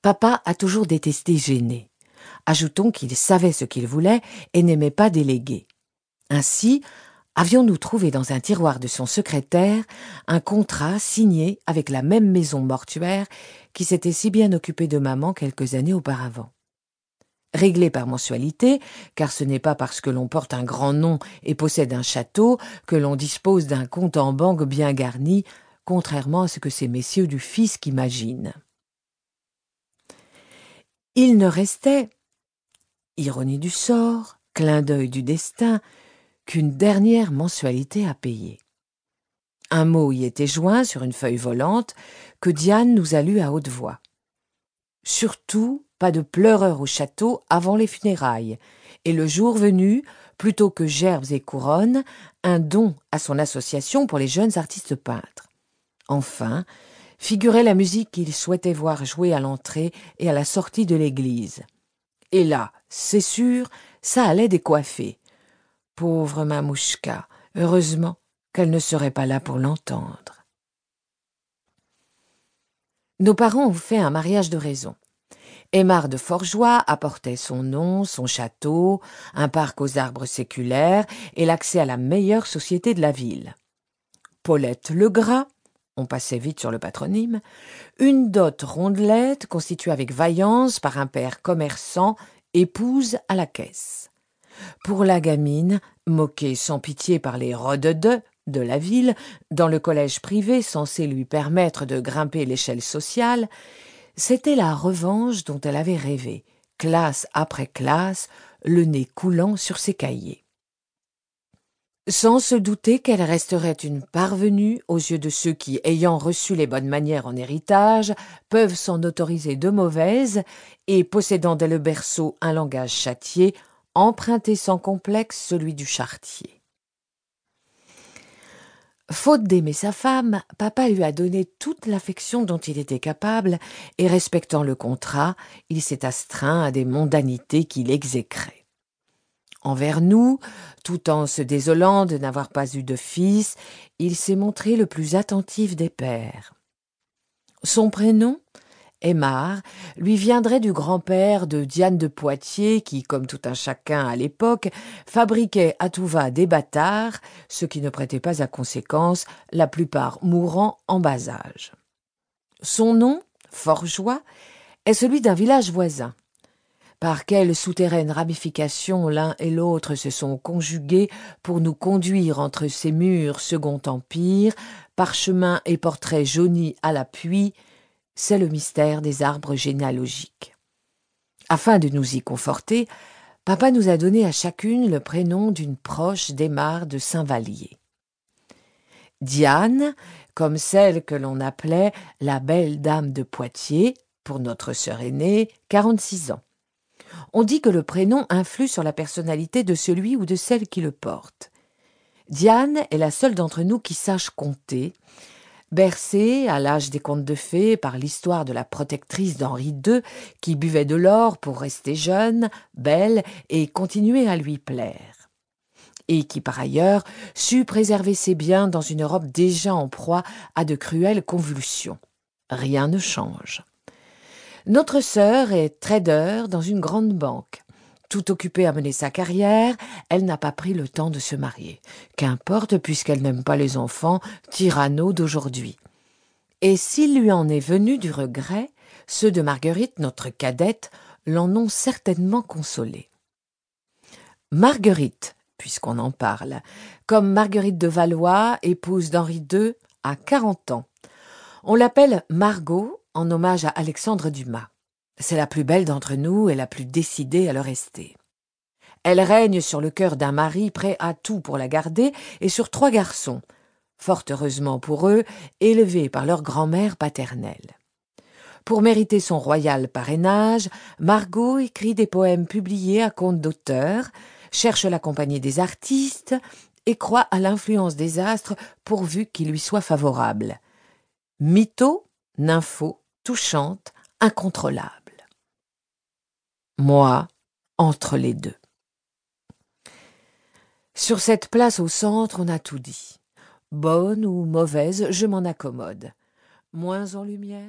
Papa a toujours détesté gêner. Ajoutons qu'il savait ce qu'il voulait et n'aimait pas déléguer. Ainsi, avions-nous trouvé dans un tiroir de son secrétaire un contrat signé avec la même maison mortuaire qui s'était si bien occupée de maman quelques années auparavant. Réglé par mensualité, car ce n'est pas parce que l'on porte un grand nom et possède un château que l'on dispose d'un compte en banque bien garni, contrairement à ce que ces messieurs du fisc imaginent. Il ne restait, ironie du sort, clin d'œil du destin, qu'une dernière mensualité à payer. Un mot y était joint sur une feuille volante que Diane nous a lu à haute voix. Surtout, pas de pleureurs au château avant les funérailles, et le jour venu, plutôt que gerbes et couronnes, un don à son association pour les jeunes artistes peintres. Enfin, figurait la musique qu'il souhaitait voir jouer à l'entrée et à la sortie de l'église. Et là, c'est sûr, ça allait décoiffer. Pauvre Mamouchka, heureusement qu'elle ne serait pas là pour l'entendre. Nos parents ont fait un mariage de raison. Aymar de Forgeois apportait son nom, son château, un parc aux arbres séculaires et l'accès à la meilleure société de la ville. Paulette Legras, on passait vite sur le patronyme, une dot rondelette constituée avec vaillance par un père commerçant, épouse à la caisse. Pour la gamine, moquée sans pitié par les rodedeux de la ville, dans le collège privé censé lui permettre de grimper l'échelle sociale, c'était la revanche dont elle avait rêvé, classe après classe, le nez coulant sur ses cahiers. Sans se douter qu'elle resterait une parvenue aux yeux de ceux qui, ayant reçu les bonnes manières en héritage, peuvent s'en autoriser de mauvaises, et possédant dès le berceau un langage châtié, emprunter sans complexe celui du chartier. Faute d'aimer sa femme, papa lui a donné toute l'affection dont il était capable, et respectant le contrat, il s'est astreint à des mondanités qu'il exécrait. Envers nous, tout en se désolant de n'avoir pas eu de fils, il s'est montré le plus attentif des pères. Son prénom, Aymar lui viendrait du grand-père de Diane de Poitiers qui, comme tout un chacun à l'époque, fabriquait à tout va des bâtards, ce qui ne prêtait pas à conséquence, la plupart mourant en bas âge. Son nom, Forgeois, est celui d'un village voisin. Par quelle souterraine ramification l'un et l'autre se sont conjugués pour nous conduire entre ces murs Second Empire, parchemins et portraits jaunis à l'appui, c'est le mystère des arbres généalogiques. Afin de nous y conforter, papa nous a donné à chacune le prénom d'une proche d'Aymar de Saint-Vallier. Diane, comme celle que l'on appelait la belle dame de Poitiers, pour notre sœur aînée, quarante-six ans. On dit que le prénom influe sur la personnalité de celui ou de celle qui le porte. Diane est la seule d'entre nous qui sache compter, Bercée, à l'âge des contes de fées, par l'histoire de la protectrice d'Henri II, qui buvait de l'or pour rester jeune, belle et continuer à lui plaire. Et qui, par ailleurs, sut préserver ses biens dans une Europe déjà en proie à de cruelles convulsions. Rien ne change. Notre sœur est trader dans une grande banque. Tout occupée à mener sa carrière, elle n'a pas pris le temps de se marier. Qu'importe, puisqu'elle n'aime pas les enfants tyranneaux d'aujourd'hui. Et s'il lui en est venu du regret, ceux de Marguerite, notre cadette, l'en ont certainement consolée. Marguerite, puisqu'on en parle, comme Marguerite de Valois, épouse d'Henri II, a quarante ans. On l'appelle Margot en hommage à Alexandre Dumas. C'est la plus belle d'entre nous et la plus décidée à le rester. Elle règne sur le cœur d'un mari prêt à tout pour la garder et sur trois garçons, fort heureusement pour eux, élevés par leur grand-mère paternelle. Pour mériter son royal parrainage, Margot écrit des poèmes publiés à compte d'auteur, cherche la compagnie des artistes et croit à l'influence des astres pourvu qu'il lui soit favorable. Mytho, nympho, touchante, incontrôlable moi entre les deux. Sur cette place au centre, on a tout dit. Bonne ou mauvaise, je m'en accommode. Moins en lumière,